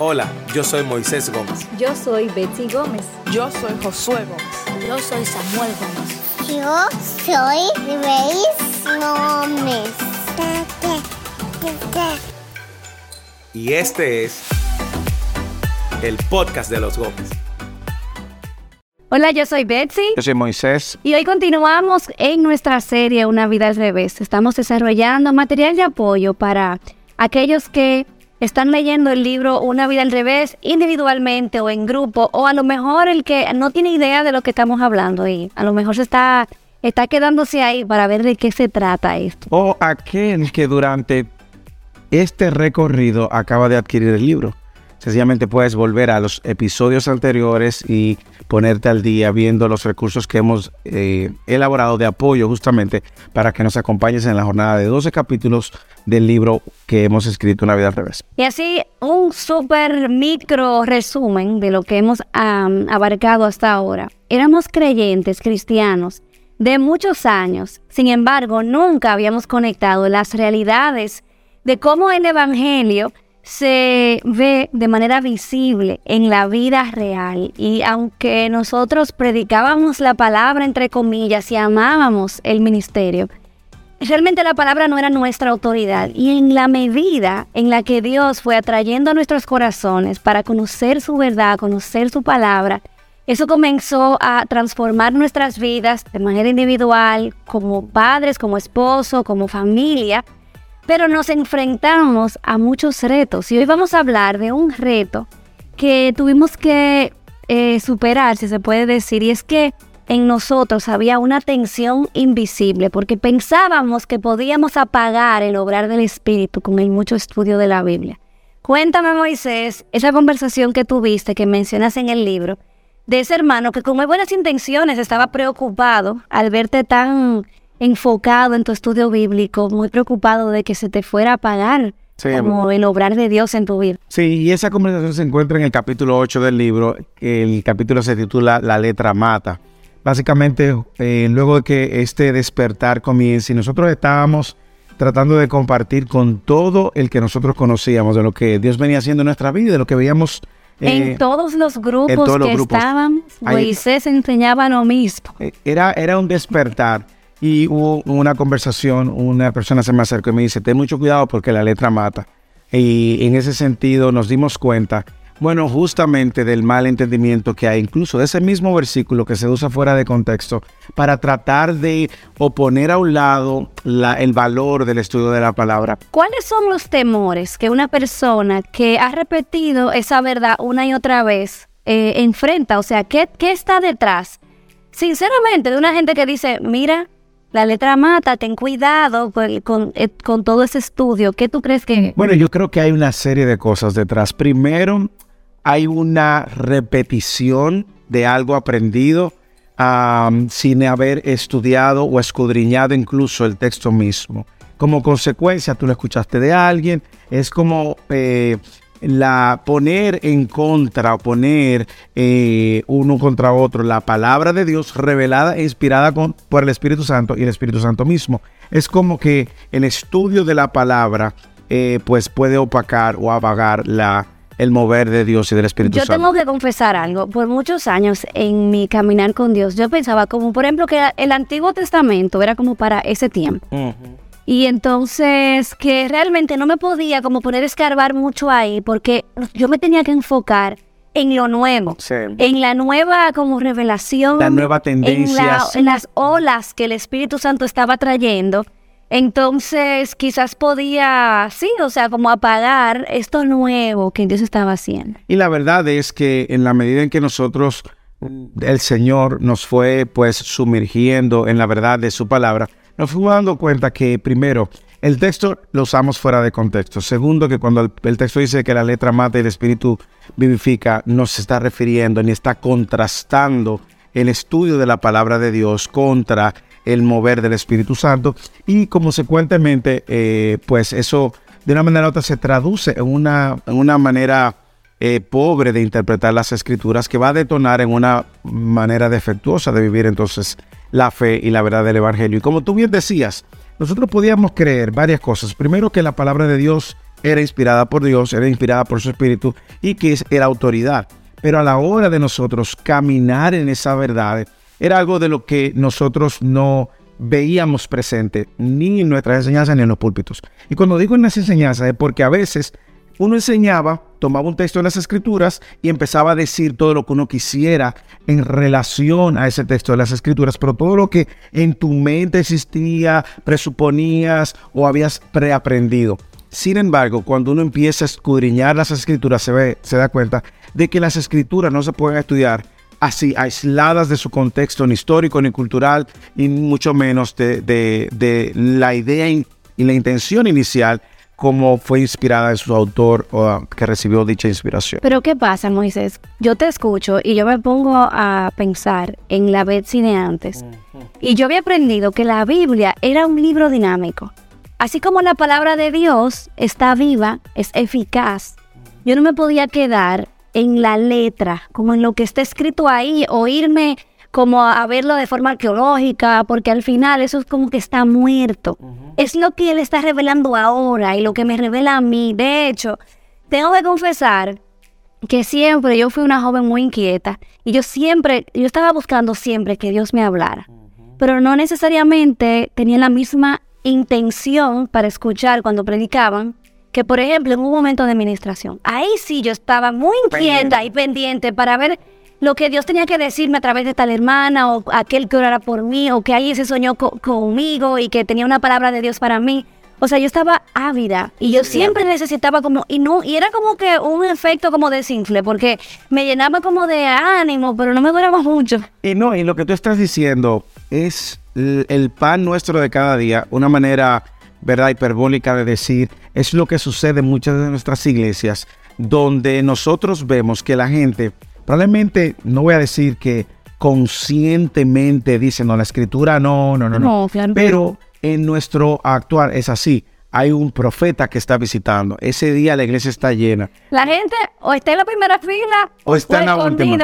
Hola, yo soy Moisés Gómez. Yo soy Betsy Gómez. Yo soy Josué Gómez. Yo soy Samuel Gómez. Yo soy Grace Gómez. Y este es el podcast de los Gómez. Hola, yo soy Betsy. Yo soy Moisés. Y hoy continuamos en nuestra serie Una vida al revés. Estamos desarrollando material de apoyo para aquellos que están leyendo el libro Una vida al revés individualmente o en grupo, o a lo mejor el que no tiene idea de lo que estamos hablando y a lo mejor se está, está quedándose ahí para ver de qué se trata esto. O aquel que durante este recorrido acaba de adquirir el libro. Sencillamente puedes volver a los episodios anteriores y ponerte al día viendo los recursos que hemos eh, elaborado de apoyo justamente para que nos acompañes en la jornada de 12 capítulos del libro que hemos escrito Una vida al revés. Y así un súper micro resumen de lo que hemos abarcado hasta ahora. Éramos creyentes cristianos de muchos años, sin embargo nunca habíamos conectado las realidades de cómo el Evangelio se ve de manera visible en la vida real. Y aunque nosotros predicábamos la palabra, entre comillas, y amábamos el ministerio, realmente la palabra no era nuestra autoridad. Y en la medida en la que Dios fue atrayendo a nuestros corazones para conocer su verdad, conocer su palabra, eso comenzó a transformar nuestras vidas de manera individual, como padres, como esposo, como familia pero nos enfrentamos a muchos retos y hoy vamos a hablar de un reto que tuvimos que eh, superar, si se puede decir, y es que en nosotros había una tensión invisible porque pensábamos que podíamos apagar el obrar del Espíritu con el mucho estudio de la Biblia. Cuéntame, Moisés, esa conversación que tuviste, que mencionas en el libro, de ese hermano que con muy buenas intenciones estaba preocupado al verte tan enfocado en tu estudio bíblico, muy preocupado de que se te fuera a apagar como el obrar de Dios en tu vida. Sí, y esa conversación se encuentra en el capítulo 8 del libro. El capítulo se titula La letra mata. Básicamente, eh, luego de que este despertar comience, nosotros estábamos tratando de compartir con todo el que nosotros conocíamos, de lo que Dios venía haciendo en nuestra vida, de lo que veíamos en eh, todos los grupos que estaban, Moisés enseñaba lo mismo. Eh, era, era un despertar. Y hubo una conversación, una persona se me acercó y me dice, ten mucho cuidado porque la letra mata. Y en ese sentido nos dimos cuenta, bueno, justamente del mal entendimiento que hay, incluso de ese mismo versículo que se usa fuera de contexto, para tratar de oponer a un lado el valor del estudio de la palabra. ¿Cuáles son los temores que una persona que ha repetido esa verdad una y otra vez eh, enfrenta? O sea, ¿qué, ¿qué está detrás? Sinceramente, de una gente que dice, mira, la letra mata, ten cuidado eh, con, todo ese estudio. ¿Qué tú crees que...? Bueno, yo creo que hay una serie de cosas detrás. Primero, hay una repetición de algo aprendido sin haber estudiado o escudriñado incluso el texto mismo. Como consecuencia, tú lo escuchaste de alguien, es como eh, la poner en contra o poner eh, uno contra otro la palabra de Dios revelada e inspirada por el Espíritu Santo y el Espíritu Santo mismo. Es como que el estudio de la palabra eh, pues puede opacar o apagar la, el mover de Dios y del Espíritu Santo. Yo tengo que confesar algo. Por muchos años en mi caminar con Dios, yo pensaba como, por ejemplo, que el Antiguo Testamento era como para ese tiempo. Y entonces que realmente no me podía como poner a escarbar mucho ahí porque yo me tenía que enfocar en lo nuevo, en la nueva como revelación, la nueva tendencia, en, las olas que el Espíritu Santo estaba trayendo. Entonces quizás podía, sí, o sea, como apagar esto nuevo que Dios estaba haciendo. Y la verdad es que en la medida en que nosotros, el Señor nos fue pues sumergiendo en la verdad de su palabra, nos fuimos dando cuenta que primero, el texto lo usamos fuera de contexto. Segundo, que cuando el, texto dice que la letra mata y el espíritu vivifica, no se está refiriendo ni está contrastando el estudio de la palabra de Dios contra el mover del Espíritu Santo y consecuentemente, eh, pues eso de una manera u otra se traduce en una, una manera eh, pobre de interpretar las escrituras que va a detonar en una manera defectuosa de vivir entonces la fe y la verdad del Evangelio. Y como tú bien decías, nosotros podíamos creer varias cosas. Primero que la palabra de Dios era inspirada por Dios, era inspirada por su espíritu y que era autoridad. Pero a la hora de nosotros caminar en esa verdad, era algo de lo que nosotros no veíamos presente ni en nuestras enseñanzas ni en los púlpitos. Y cuando digo en las enseñanzas es porque a veces uno enseñaba, tomaba un texto de las escrituras y empezaba a decir todo lo que uno quisiera en relación a ese texto de las escrituras, pero todo lo que en tu mente existía, presuponías o habías preaprendido. Sin embargo, cuando uno empieza a escudriñar las escrituras, se, ve, se da cuenta de que las escrituras no se pueden estudiar así, aisladas de su contexto ni histórico ni cultural, y mucho menos de, de la idea y la intención inicial cómo fue inspirada en su autor o que recibió dicha inspiración. Pero ¿qué pasa, Moisés? Yo te escucho y yo me pongo a pensar en la Betsy de antes. Y yo había aprendido que la Biblia era un libro dinámico. Así como la palabra de Dios está viva, es eficaz, yo no me podía quedar en la letra, como en lo que está escrito ahí, o irme como a verlo de forma arqueológica, porque al final eso es como que está muerto. Es lo que él está revelando ahora y lo que me revela a mí. De hecho, tengo que confesar que siempre yo fui una joven muy inquieta y yo siempre, yo estaba buscando siempre que Dios me hablara, pero no necesariamente tenía la misma intención para escuchar cuando predicaban que por ejemplo en un momento de administración. Ahí sí yo estaba muy inquieta y pendiente para ver lo que Dios tenía que decirme a través de tal hermana o aquel que orara por mí o que alguien se soñó conmigo y que tenía una palabra de Dios para mí. O sea, yo estaba ávida y yo siempre necesitaba como, y no, y era como que un efecto como de sinfle, porque me llenaba como de ánimo, pero no me duraba mucho. Y no, y lo que tú estás diciendo es el pan nuestro de cada día, una manera, ¿verdad?, hiperbólica de decir, es lo que sucede en muchas de nuestras iglesias, donde nosotros vemos que la gente probablemente no voy a decir que conscientemente dicen, no, la escritura no, no, no, no. Pero en nuestro actuar es así. Hay un profeta que está visitando. Ese día la iglesia está llena. La gente o está en la primera fila o, está en la.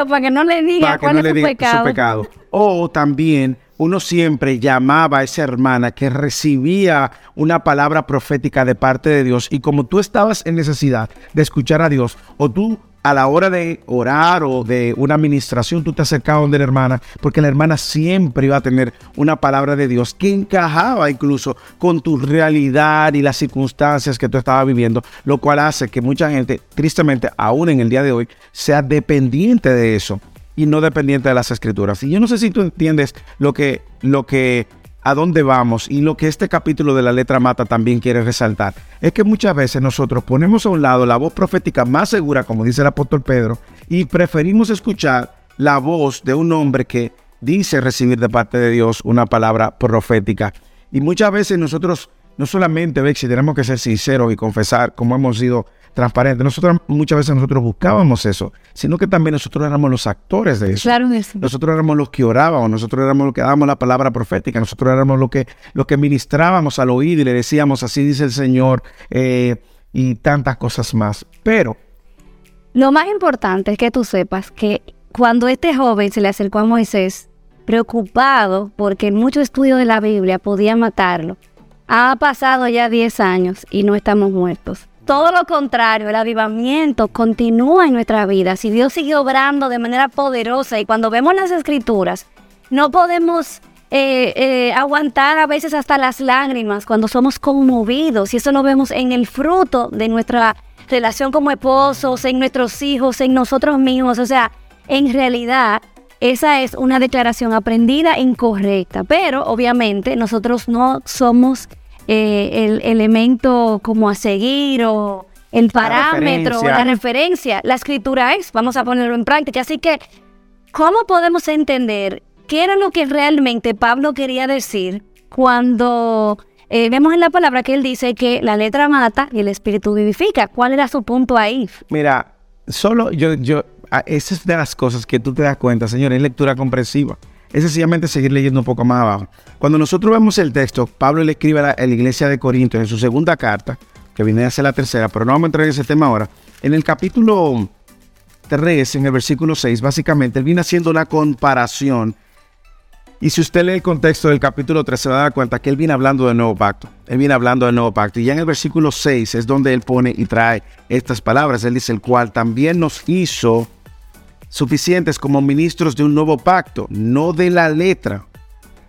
Para que no le diga cuál es su, pecado. su pecado. O también uno siempre llamaba a esa hermana que recibía una palabra profética de parte de Dios y como tú estabas en necesidad de escuchar a Dios o tú a la hora de orar o de una administración, tú te acercabas donde la hermana, porque la hermana siempre iba a tener una palabra de Dios que encajaba incluso con tu realidad y las circunstancias que tú estabas viviendo, lo cual hace que mucha gente, tristemente, aún en el día de hoy, sea dependiente de eso y no dependiente de las escrituras. Y yo no sé si tú entiendes lo que, lo que a dónde vamos y lo que este capítulo de la letra mata también quiere resaltar es que muchas veces nosotros ponemos a un lado la voz profética más segura, como dice el apóstol Pedro, y preferimos escuchar la voz de un hombre que dice recibir de parte de Dios una palabra profética. Y muchas veces nosotros, no solamente, si tenemos que ser sinceros y confesar como hemos sido transparente. Nosotros muchas veces nosotros buscábamos eso, sino que también nosotros éramos los actores de eso. Claro Nosotros éramos los que orábamos, nosotros éramos los que dábamos la palabra profética, nosotros éramos los que, los que ministrábamos al oído y le decíamos, así dice el Señor, eh, y tantas cosas más. Pero... Lo más importante es que tú sepas que cuando este joven se le acercó a Moisés, preocupado porque en mucho estudio de la Biblia podía matarlo, ha pasado ya 10 años y no estamos muertos. Todo lo contrario, el avivamiento continúa en nuestra vida. Si Dios sigue obrando de manera poderosa y cuando vemos las escrituras, no podemos eh, eh, aguantar a veces hasta las lágrimas cuando somos conmovidos. Y eso lo vemos en el fruto de nuestra relación como esposos, en nuestros hijos, en nosotros mismos. O sea, en realidad esa es una declaración aprendida incorrecta. Pero obviamente nosotros no somos eh, el elemento como a seguir o el parámetro, la referencia. la referencia. La escritura es, vamos a ponerlo en práctica. Así que, ¿cómo podemos entender qué era lo que realmente Pablo quería decir cuando eh, vemos en la palabra que él dice que la letra mata y el espíritu vivifica? ¿Cuál era su punto ahí? Mira, solo yo, yo, esa es de las cosas que tú te das cuenta, señor, es lectura comprensiva es sencillamente seguir leyendo un poco más abajo. Cuando nosotros vemos el texto, Pablo le escribe a la, iglesia de Corinto en su segunda carta, que viene a ser la tercera, pero no vamos a entrar en ese tema ahora. En el capítulo 3, en el versículo 6, básicamente, él viene haciendo una comparación Y si usted lee el contexto del capítulo 3, se va a dar cuenta que él viene hablando del nuevo pacto. Él viene hablando del nuevo pacto. Y ya en el versículo 6 es donde él pone y trae estas palabras. Él dice, el cual también nos hizo suficientes como ministros de un nuevo pacto, no de la letra,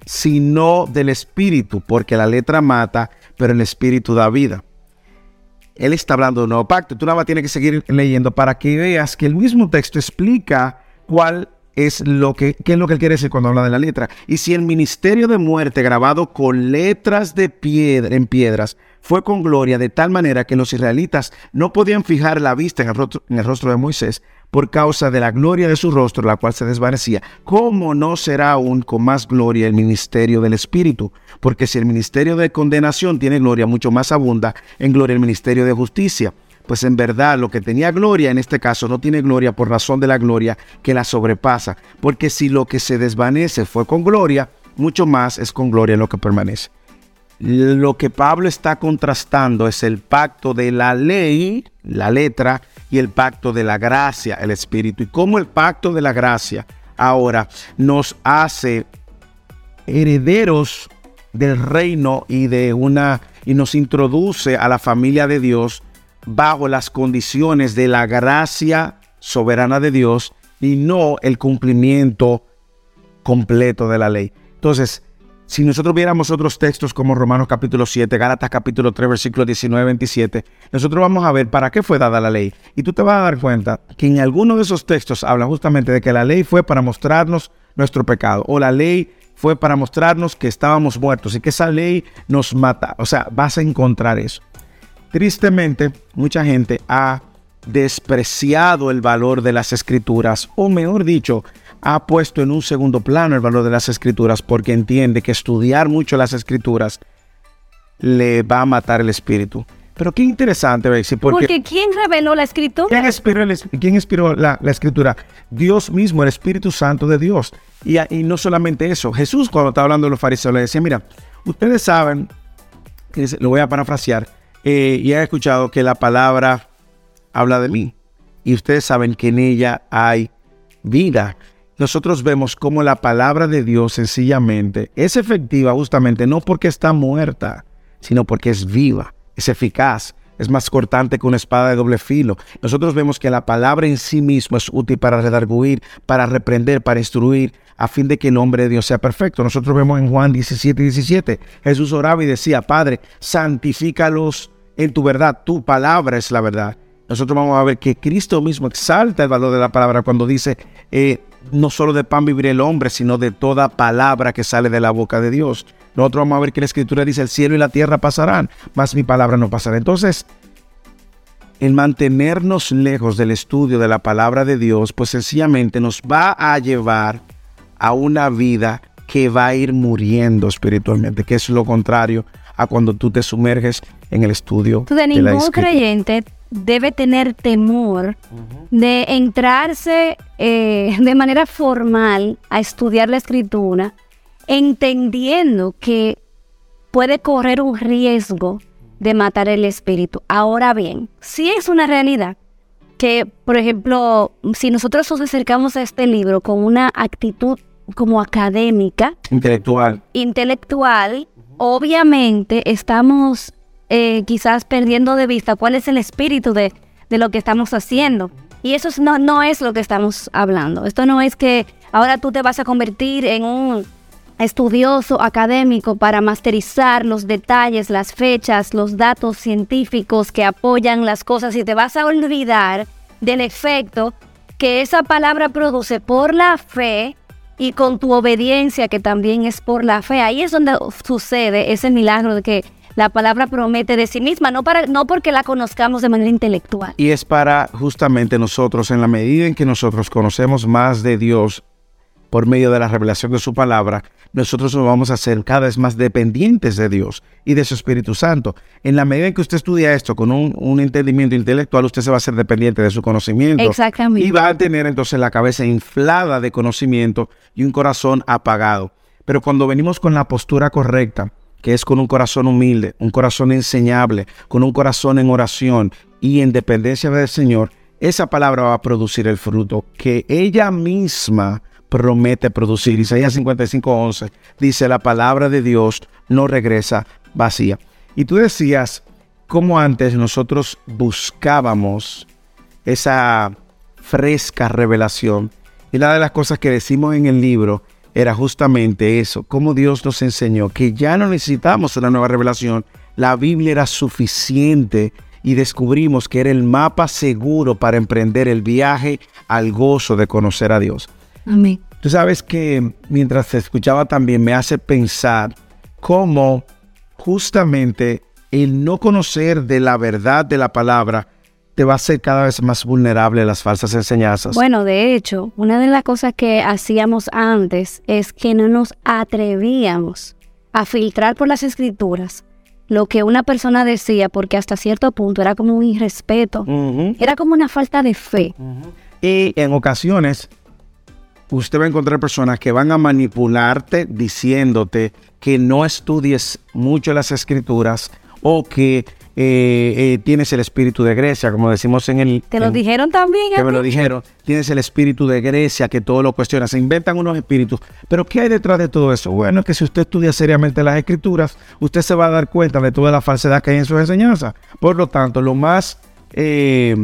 sino del espíritu, porque la letra mata, pero el espíritu da vida. Él está hablando de nuevo pacto. Tú nada más tienes que seguir leyendo para que veas que el mismo texto explica cuál es lo que, qué es lo que él quiere decir cuando habla de la letra. Y si el ministerio de muerte grabado con letras de piedra, en piedras fue con gloria de tal manera que los israelitas no podían fijar la vista en el rostro, en el rostro de Moisés por causa de la gloria de su rostro, la cual se desvanecía, ¿cómo no será aún con más gloria el ministerio del Espíritu? Porque si el ministerio de condenación tiene gloria, mucho más abunda en gloria el ministerio de justicia pues en verdad lo que tenía gloria en este caso no tiene gloria por razón de la gloria que la sobrepasa, porque si lo que se desvanece fue con gloria, mucho más es con gloria lo que permanece. Lo que Pablo está contrastando es el pacto de la ley, la letra, y el pacto de la gracia, el espíritu, y cómo el pacto de la gracia ahora nos hace herederos del reino y de una y nos introduce a la familia de Dios bajo las condiciones de la gracia soberana de Dios y no el cumplimiento completo de la ley. Entonces, si nosotros viéramos otros textos como Romanos capítulo 7, Gálatas capítulo 3, versículos 19 27, nosotros vamos a ver para qué fue dada la ley. Y tú te vas a dar cuenta que en alguno de esos textos habla justamente de que la ley fue para mostrarnos nuestro pecado o la ley fue para mostrarnos que estábamos muertos y que esa ley nos mata. O sea, vas a encontrar eso. Tristemente, mucha gente ha despreciado el valor de las escrituras, o mejor dicho, ha puesto en un segundo plano el valor de las escrituras porque entiende que estudiar mucho las escrituras le va a matar el espíritu. Pero qué interesante, Bexy, porque, porque ¿quién reveló la escritura? ¿Quién inspiró, ¿quién inspiró la, la, escritura? Dios mismo, el Espíritu Santo de Dios. Y, y no solamente eso, Jesús cuando estaba hablando de los fariseos le decía, mira, ustedes saben, lo voy a parafrasear, eh, y he escuchado que la palabra habla de mí. Y ustedes saben que en ella hay vida. Nosotros vemos cómo la palabra de Dios sencillamente es efectiva justamente no porque está muerta, sino porque es viva, es eficaz, es más cortante que una espada de doble filo. Nosotros vemos que la palabra en sí mismo es útil para redarguir, para reprender, para instruir, a fin de que el hombre de Dios sea perfecto. Nosotros vemos en Juan 17, 17, Jesús oraba y decía, Padre, santifícalos en tu verdad, tu palabra es la verdad. Nosotros vamos a ver que Cristo mismo exalta el valor de la palabra cuando dice, eh, no solo de pan vivirá el hombre, sino de toda palabra que sale de la boca de Dios. Nosotros vamos a ver que la escritura dice, el cielo y la tierra pasarán, mas mi palabra no pasará. Entonces, el mantenernos lejos del estudio de la palabra de Dios, pues sencillamente nos va a llevar a una vida que va a ir muriendo espiritualmente, que es lo contrario a cuando tú te sumerges en el estudio. Entonces, de ningún creyente debe tener temor de entrarse eh, de manera formal a estudiar la escritura, entendiendo que puede correr un riesgo de matar el espíritu. Ahora bien, si es una realidad que, por ejemplo, si nosotros nos acercamos a este libro con una actitud como académica, intelectual, intelectual, obviamente estamos eh, quizás perdiendo de vista cuál es el espíritu de, lo que estamos haciendo. Y eso no, no es lo que estamos hablando. Esto no es que ahora tú te vas a convertir en un estudioso académico para masterizar los detalles, las fechas, los datos científicos que apoyan las cosas y te vas a olvidar del efecto que esa palabra produce por la fe y con tu obediencia que también es por la fe. Ahí es donde sucede ese milagro de que la palabra promete de sí misma, no, para, no porque la conozcamos de manera intelectual. Y es para justamente nosotros, en la medida en que nosotros conocemos más de Dios por medio de la revelación de su palabra, nosotros nos vamos a ser cada vez más dependientes de Dios y de su Espíritu Santo. En la medida en que usted estudia esto con un, un entendimiento intelectual, usted se va a ser dependiente de su conocimiento. Exactamente. Y va a tener entonces la cabeza inflada de conocimiento y un corazón apagado. Pero cuando venimos con la postura correcta, que es con un corazón humilde, un corazón enseñable, con un corazón en oración y en dependencia del Señor, esa palabra va a producir el fruto que ella misma promete producir. Isaías 55:11 dice, la palabra de Dios no regresa vacía. Y tú decías cómo antes nosotros buscábamos esa fresca revelación. Y una de las cosas que decimos en el libro era justamente eso, cómo Dios nos enseñó que ya no necesitamos una nueva revelación, la Biblia era suficiente y descubrimos que era el mapa seguro para emprender el viaje al gozo de conocer a Dios. Amén. Tú sabes que mientras te escuchaba también me hace pensar cómo justamente el no conocer de la verdad de la palabra te va a hacer cada vez más vulnerable a las falsas enseñanzas. Bueno, de hecho, una de las cosas que hacíamos antes es que no nos atrevíamos a filtrar por las escrituras lo que una persona decía, porque hasta cierto punto era como un irrespeto, era como una falta de fe. Y en ocasiones usted va a encontrar personas que van a manipularte diciéndote que no estudies mucho las escrituras o que eh, eh, tienes el espíritu de Grecia, como decimos en el... ¿Te lo en- dijeron también? que me lo dijeron, tienes el espíritu de Grecia que todo lo cuestiona, se inventan unos espíritus, pero ¿qué hay detrás de todo eso? Bueno, es que si usted estudia seriamente las escrituras, usted se va a dar cuenta de toda la falsedad que hay en sus enseñanzas. Por lo tanto, lo más eh,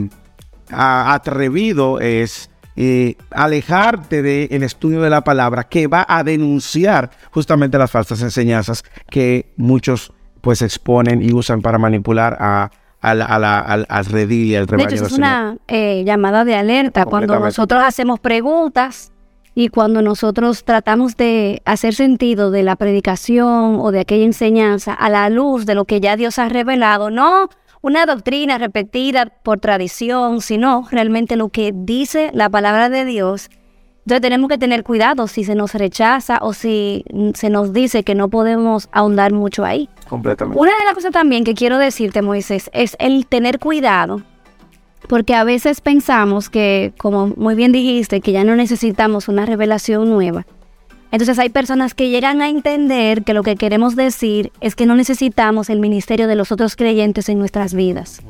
a- atrevido es eh, alejarte del estudio de la palabra que va a denunciar justamente las falsas enseñanzas que muchos pues exponen y usan para manipular a, a la- a la- al, al redil y al De rebaño hecho, del es una eh, llamada de alerta cuando nosotros hacemos preguntas y cuando nosotros tratamos de hacer sentido de la predicación o de aquella enseñanza a la luz de lo que ya Dios ha revelado, no una doctrina repetida por tradición, sino realmente lo que dice la palabra de Dios. Entonces tenemos que tener cuidado si se nos rechaza o si se nos dice que no podemos ahondar mucho ahí. Completamente. Una de las cosas también que quiero decirte, Moisés, es el tener cuidado, porque a veces pensamos que, como muy bien dijiste, que ya no necesitamos una revelación nueva. Entonces hay personas que llegan a entender que lo que queremos decir es que no necesitamos el ministerio de los otros creyentes en nuestras vidas.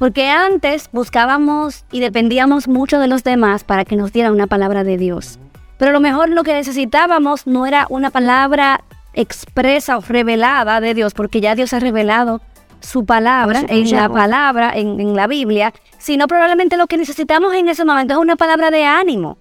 Porque antes buscábamos y dependíamos mucho de los demás para que nos dieran una palabra de Dios. Pero a lo mejor lo que necesitábamos no era una palabra expresa o revelada de Dios, porque ya Dios ha revelado su palabra en la palabra, en, en la Biblia, sino probablemente lo que necesitamos en ese momento es una palabra de ánimo.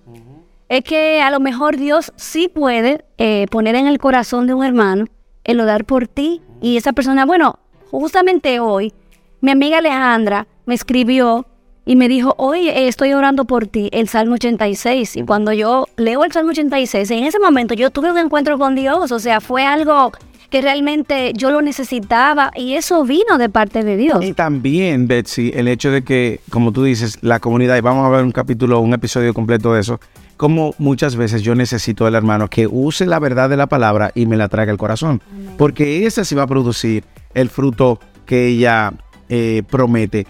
Es que a lo mejor Dios sí puede eh, poner en el corazón de un hermano el orar por ti y esa persona, bueno, justamente hoy, mi amiga Alejandra me escribió y me dijo, hoy eh, estoy orando por ti, el Salmo 86. Y cuando yo leo el Salmo 86, en ese momento yo tuve un encuentro con Dios, o sea, fue algo que realmente yo lo necesitaba y eso vino de parte de Dios. Y también, Betsy, el hecho de que, como tú dices, la comunidad, y vamos a ver un capítulo, un episodio completo de eso, como muchas veces yo necesito del hermano que use la verdad de la palabra y me la traiga al corazón. Porque esa sí va a producir el fruto que ella eh, promete.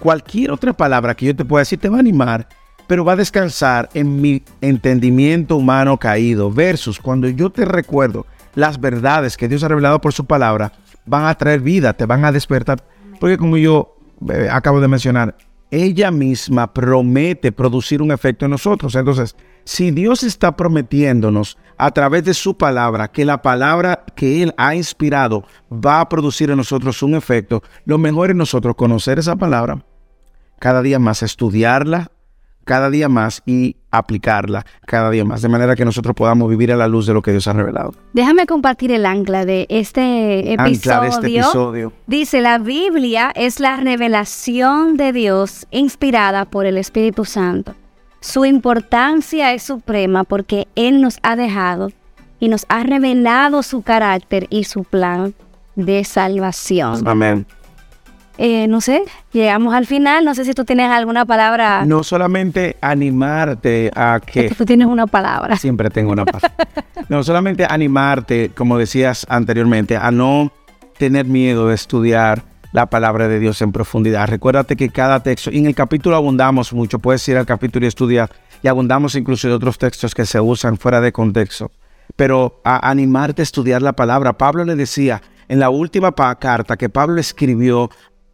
Cualquier otra palabra que yo te pueda decir te va a animar, pero va a descansar en mi entendimiento humano caído, versus cuando yo te recuerdo las verdades que Dios ha revelado por su palabra, van a traer vida, te van a despertar. Porque como yo eh, acabo de mencionar, ella misma promete producir un efecto en nosotros. Entonces, si Dios está prometiéndonos a través de su palabra que la palabra que Él ha inspirado va a producir en nosotros un efecto, lo mejor es nosotros conocer esa palabra, cada día más estudiarla, cada día más y aplicarla cada día más, de manera que nosotros podamos vivir a la luz de lo que Dios ha revelado. Déjame compartir el ancla de este episodio. Ancla de este episodio. Dice, la Biblia es la revelación de Dios inspirada por el Espíritu Santo. Su importancia es suprema porque Él nos ha dejado y nos ha revelado su carácter y su plan de salvación. Amén. Eh, no sé, llegamos al final. No sé si tú tienes alguna palabra. No solamente animarte a que tú tienes una palabra. siempre tengo una paz. No solamente animarte, como decías anteriormente, a no tener miedo de estudiar la palabra de Dios en profundidad. Recuérdate que cada texto, y en el capítulo abundamos mucho, puedes ir al capítulo y estudiar, y abundamos incluso de otros textos que se usan fuera de contexto. Pero a animarte a estudiar la palabra. Pablo le decía en la última carta que Pablo escribió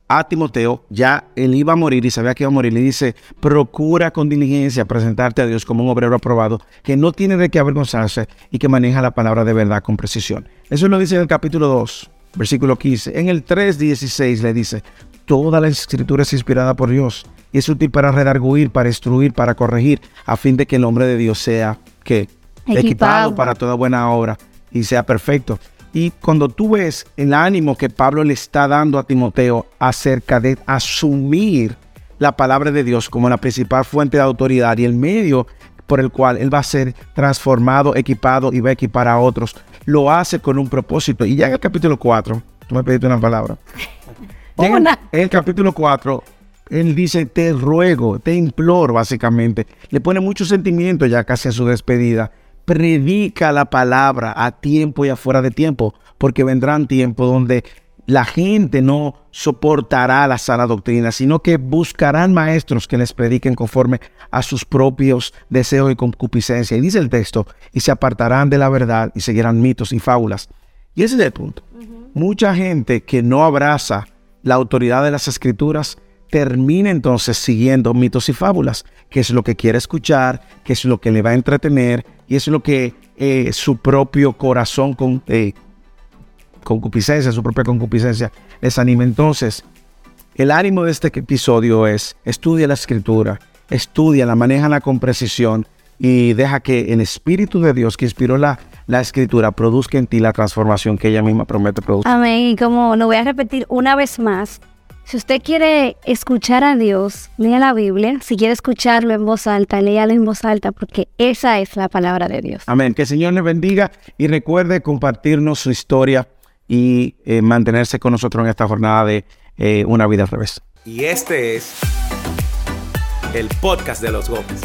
a Timoteo, ya él iba a morir y sabía que iba a morir, le dice, procura con diligencia presentarte a Dios como un obrero aprobado, que no tiene de qué avergonzarse y que maneja la palabra de verdad con precisión. Eso lo dice en el capítulo 2, versículo 15. En el 3, 16 le dice, toda la escritura es inspirada por Dios y es útil para redarguir, para instruir, para corregir, a fin de que el hombre de Dios sea que Equipado. equipado para toda buena obra y sea perfecto. Y cuando tú ves el ánimo que Pablo le está dando a Timoteo acerca de asumir la palabra de Dios como la principal fuente de autoridad y el medio por el cual él va a ser transformado, equipado y va a equipar a otros, lo hace con un propósito. Y ya en el capítulo 4, tú me pediste una palabra. En, el- en el capítulo 4, él dice, te ruego, te imploro, básicamente. Le pone mucho sentimiento ya casi a su despedida. Predica la palabra a tiempo y afuera de tiempo, porque vendrán tiempos donde la gente no soportará la sana doctrina, sino que buscarán maestros que les prediquen conforme a sus propios deseos y concupiscencia. Y dice el texto, y se apartarán de la verdad y seguirán mitos y fábulas. Y ese es el punto. Mucha gente que no abraza la autoridad de las escrituras termina entonces siguiendo mitos y fábulas, que es lo que quiere escuchar, que es lo que le va a entretener y es lo que eh, su propio corazón con, eh, concupiscencia, su propia concupiscencia, les anima. Entonces, el ánimo de este episodio es, estudia la escritura, estudia, la manéjala con precisión y deja que el Espíritu de Dios que inspiró la, la escritura produzca en ti la transformación que ella misma promete producir. Amén. Y como lo voy a repetir una vez más, si usted quiere escuchar a Dios, lea la Biblia. Si quiere escucharlo en voz alta, léalo en voz alta, porque esa es la palabra de Dios. Amén. Que el Señor les bendiga y recuerde compartirnos su historia y eh, mantenerse con nosotros en esta jornada de eh, Una vida al revés. Y este es el podcast de los Gómez.